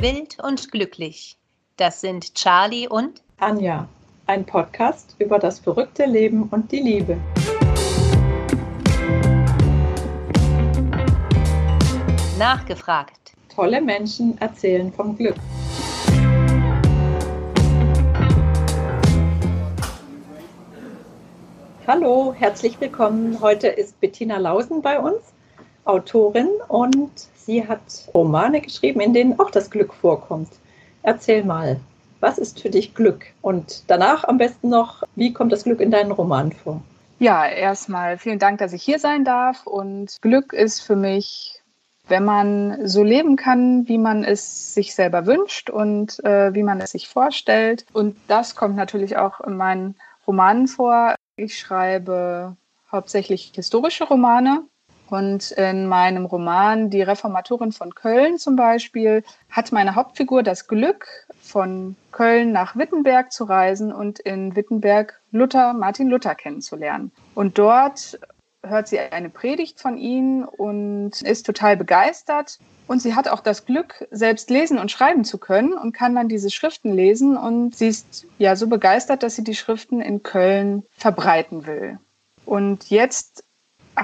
Wild und glücklich. Das sind Charlie und Anja. Ein Podcast über das verrückte Leben und die Liebe. Nachgefragt. Tolle Menschen erzählen vom Glück. Hallo, herzlich willkommen. Heute ist Bettina Lausen bei uns, Autorin, und sie hat Romane geschrieben, in denen auch das Glück vorkommt. Erzähl mal, was ist für dich Glück? Und danach am besten noch, wie kommt das Glück in deinen Roman vor? Ja, erstmal vielen Dank, dass ich hier sein darf. Und Glück ist für mich, wenn man so leben kann, wie man es sich selber wünscht und äh, wie man es sich vorstellt. Und das kommt natürlich auch in meinen Romanen vor. Ich schreibe hauptsächlich historische Romane. Und in meinem Roman Die Reformatorin von Köln zum Beispiel hat meine Hauptfigur das Glück, von Köln nach Wittenberg zu reisen und in Wittenberg Luther, Martin Luther kennenzulernen. Und dort hört sie eine Predigt von ihm und ist total begeistert. Und sie hat auch das Glück, selbst lesen und schreiben zu können und kann dann diese Schriften lesen. Und sie ist ja so begeistert, dass sie die Schriften in Köln verbreiten will. Und jetzt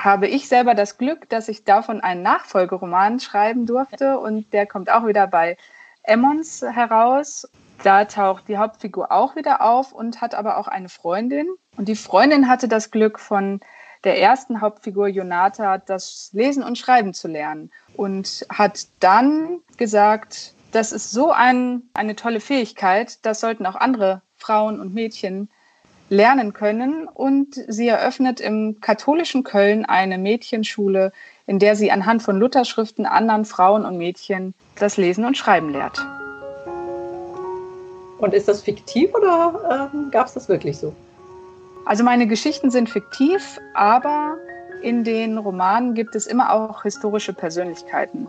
habe ich selber das Glück, dass ich davon einen Nachfolgeroman schreiben durfte. Und der kommt auch wieder bei Emmons heraus. Da taucht die Hauptfigur auch wieder auf und hat aber auch eine Freundin. Und die Freundin hatte das Glück von der ersten Hauptfigur Jonata das Lesen und Schreiben zu lernen und hat dann gesagt, das ist so ein, eine tolle Fähigkeit, das sollten auch andere Frauen und Mädchen lernen können. Und sie eröffnet im katholischen Köln eine Mädchenschule, in der sie anhand von Lutherschriften anderen Frauen und Mädchen das Lesen und Schreiben lehrt. Und ist das fiktiv oder ähm, gab es das wirklich so? Also meine Geschichten sind fiktiv, aber in den Romanen gibt es immer auch historische Persönlichkeiten.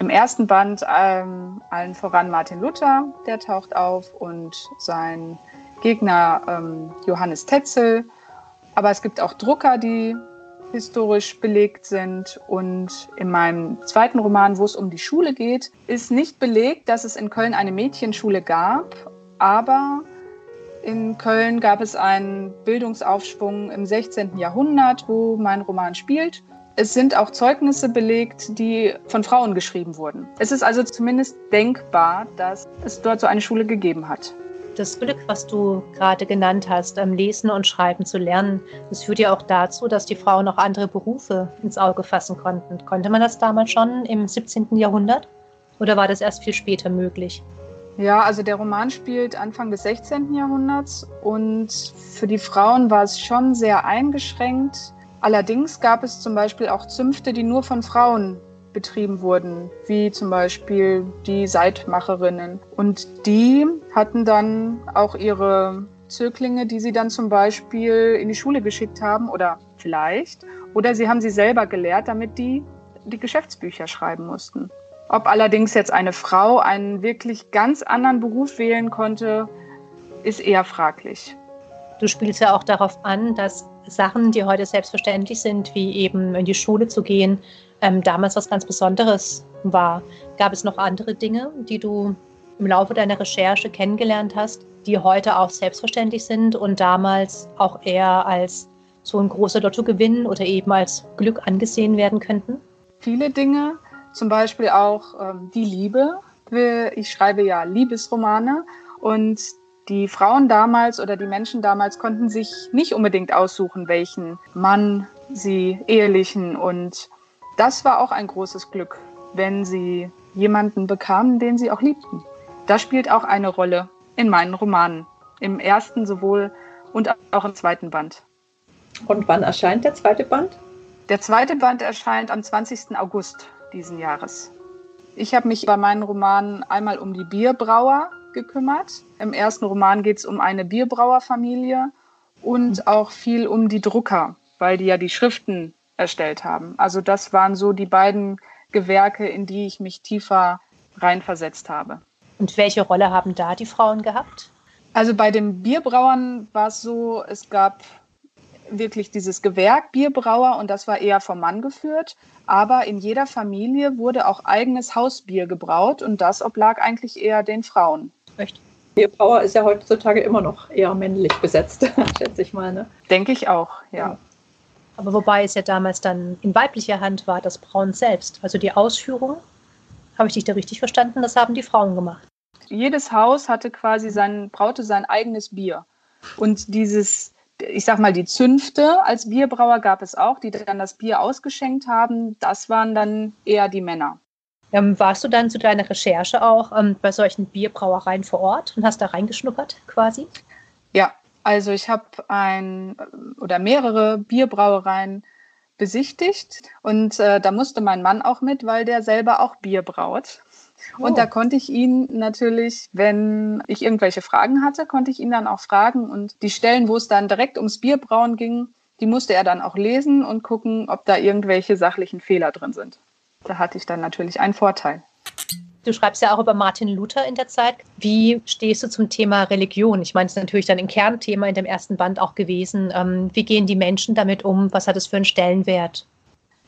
Im ersten Band ähm, allen voran Martin Luther, der taucht auf und sein Gegner ähm, Johannes Tetzel. Aber es gibt auch Drucker, die historisch belegt sind. Und in meinem zweiten Roman, wo es um die Schule geht, ist nicht belegt, dass es in Köln eine Mädchenschule gab, aber in Köln gab es einen Bildungsaufschwung im 16. Jahrhundert, wo mein Roman spielt. Es sind auch Zeugnisse belegt, die von Frauen geschrieben wurden. Es ist also zumindest denkbar, dass es dort so eine Schule gegeben hat. Das Glück, was du gerade genannt hast, am Lesen und Schreiben zu lernen, das führt ja auch dazu, dass die Frauen auch andere Berufe ins Auge fassen konnten. Konnte man das damals schon im 17. Jahrhundert? Oder war das erst viel später möglich? Ja, also der Roman spielt Anfang des 16. Jahrhunderts und für die Frauen war es schon sehr eingeschränkt. Allerdings gab es zum Beispiel auch Zünfte, die nur von Frauen betrieben wurden, wie zum Beispiel die Seitmacherinnen. Und die hatten dann auch ihre Zöglinge, die sie dann zum Beispiel in die Schule geschickt haben oder vielleicht. Oder sie haben sie selber gelehrt, damit die die Geschäftsbücher schreiben mussten. Ob allerdings jetzt eine Frau einen wirklich ganz anderen Beruf wählen konnte, ist eher fraglich. Du spielst ja auch darauf an, dass Sachen, die heute selbstverständlich sind, wie eben in die Schule zu gehen, ähm, damals was ganz Besonderes war. Gab es noch andere Dinge, die du im Laufe deiner Recherche kennengelernt hast, die heute auch selbstverständlich sind und damals auch eher als so ein großer Lottogewinn oder eben als Glück angesehen werden könnten? Viele Dinge, zum Beispiel auch ähm, die Liebe. Ich schreibe ja Liebesromane und die Frauen damals oder die Menschen damals konnten sich nicht unbedingt aussuchen, welchen Mann sie ehelichen. Und das war auch ein großes Glück, wenn sie jemanden bekamen, den sie auch liebten. Das spielt auch eine Rolle in meinen Romanen. Im ersten sowohl und auch im zweiten Band. Und wann erscheint der zweite Band? Der zweite Band erscheint am 20. August diesen Jahres. Ich habe mich bei meinen Romanen einmal um die Bierbrauer gekümmert. Im ersten Roman geht es um eine Bierbrauerfamilie und auch viel um die Drucker, weil die ja die Schriften erstellt haben. Also das waren so die beiden Gewerke, in die ich mich tiefer reinversetzt habe. Und welche Rolle haben da die Frauen gehabt? Also bei den Bierbrauern war es so, es gab wirklich dieses Gewerk Bierbrauer und das war eher vom Mann geführt. Aber in jeder Familie wurde auch eigenes Hausbier gebraut und das oblag eigentlich eher den Frauen. Echt? Bierbrauer ist ja heutzutage immer noch eher männlich besetzt, schätze ich mal. Ne? Denke ich auch, ja. ja. Aber wobei es ja damals dann in weiblicher Hand war, das Brauen selbst. Also die Ausführung, habe ich dich da richtig verstanden, das haben die Frauen gemacht. Jedes Haus hatte quasi sein, braute sein eigenes Bier. Und dieses, ich sag mal, die Zünfte als Bierbrauer gab es auch, die dann das Bier ausgeschenkt haben. Das waren dann eher die Männer. Ähm, warst du dann zu deiner Recherche auch ähm, bei solchen Bierbrauereien vor Ort und hast da reingeschnuppert quasi? Ja, also ich habe ein oder mehrere Bierbrauereien besichtigt und äh, da musste mein Mann auch mit, weil der selber auch Bier braut. Und da oh. konnte ich ihn natürlich, wenn ich irgendwelche Fragen hatte, konnte ich ihn dann auch fragen. Und die Stellen, wo es dann direkt ums Bierbrauen ging, die musste er dann auch lesen und gucken, ob da irgendwelche sachlichen Fehler drin sind. Da hatte ich dann natürlich einen Vorteil. Du schreibst ja auch über Martin Luther in der Zeit. Wie stehst du zum Thema Religion? Ich meine, es ist natürlich dann ein Kernthema in dem ersten Band auch gewesen. Ähm, wie gehen die Menschen damit um? Was hat es für einen Stellenwert?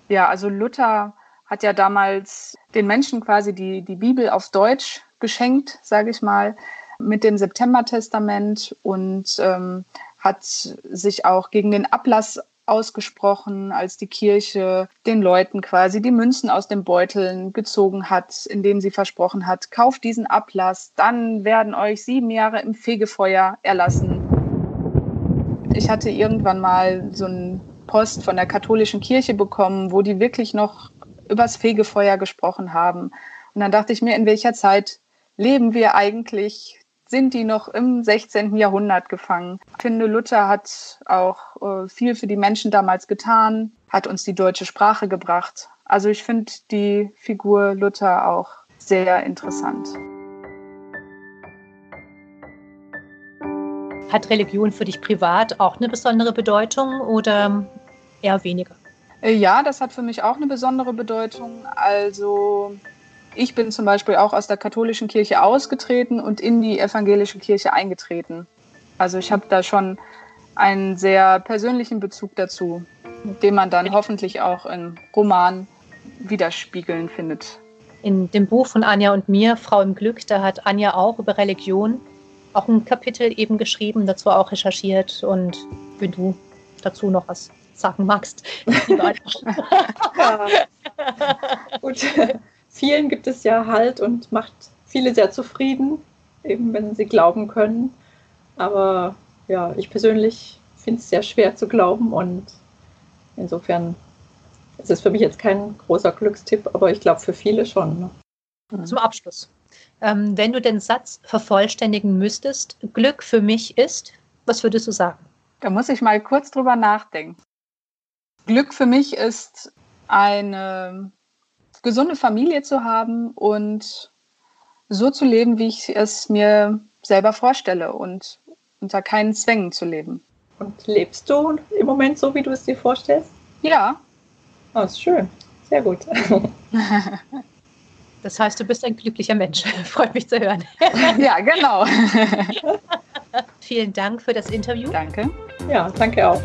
Ja, also Luther hat ja damals den Menschen quasi die, die Bibel auf Deutsch geschenkt, sage ich mal, mit dem Septembertestament und ähm, hat sich auch gegen den Ablass ausgesprochen, als die Kirche den Leuten quasi die Münzen aus den Beuteln gezogen hat, indem sie versprochen hat, kauft diesen Ablass, dann werden euch sieben Jahre im Fegefeuer erlassen. Ich hatte irgendwann mal so einen Post von der katholischen Kirche bekommen, wo die wirklich noch übers Fegefeuer gesprochen haben. Und dann dachte ich mir, in welcher Zeit leben wir eigentlich? Sind die noch im 16. Jahrhundert gefangen? Ich finde, Luther hat auch äh, viel für die Menschen damals getan, hat uns die deutsche Sprache gebracht. Also ich finde die Figur Luther auch sehr interessant. Hat Religion für dich privat auch eine besondere Bedeutung oder eher weniger? Äh, ja, das hat für mich auch eine besondere Bedeutung. Also ich bin zum Beispiel auch aus der katholischen Kirche ausgetreten und in die evangelische Kirche eingetreten. Also ich habe da schon einen sehr persönlichen Bezug dazu, den man dann hoffentlich auch im Roman widerspiegeln findet. In dem Buch von Anja und mir, Frau im Glück, da hat Anja auch über Religion auch ein Kapitel eben geschrieben, dazu auch recherchiert. Und wenn du dazu noch was sagen magst. ja. Gut, vielen gibt es ja Halt und macht viele sehr zufrieden, eben wenn sie glauben können. Aber ja, ich persönlich finde es sehr schwer zu glauben und insofern ist es für mich jetzt kein großer Glückstipp, aber ich glaube für viele schon. Ne? Mhm. Zum Abschluss. Ähm, wenn du den Satz vervollständigen müsstest, Glück für mich ist, was würdest du sagen? Da muss ich mal kurz drüber nachdenken. Glück für mich ist, eine gesunde Familie zu haben und so zu leben, wie ich es mir selber vorstelle und unter keinen Zwängen zu leben. Und lebst du im Moment so, wie du es dir vorstellst? Ja. Oh, ist schön. Sehr gut. Das heißt, du bist ein glücklicher Mensch. Freut mich zu hören. Ja, genau. Vielen Dank für das Interview. Danke. Ja, danke auch.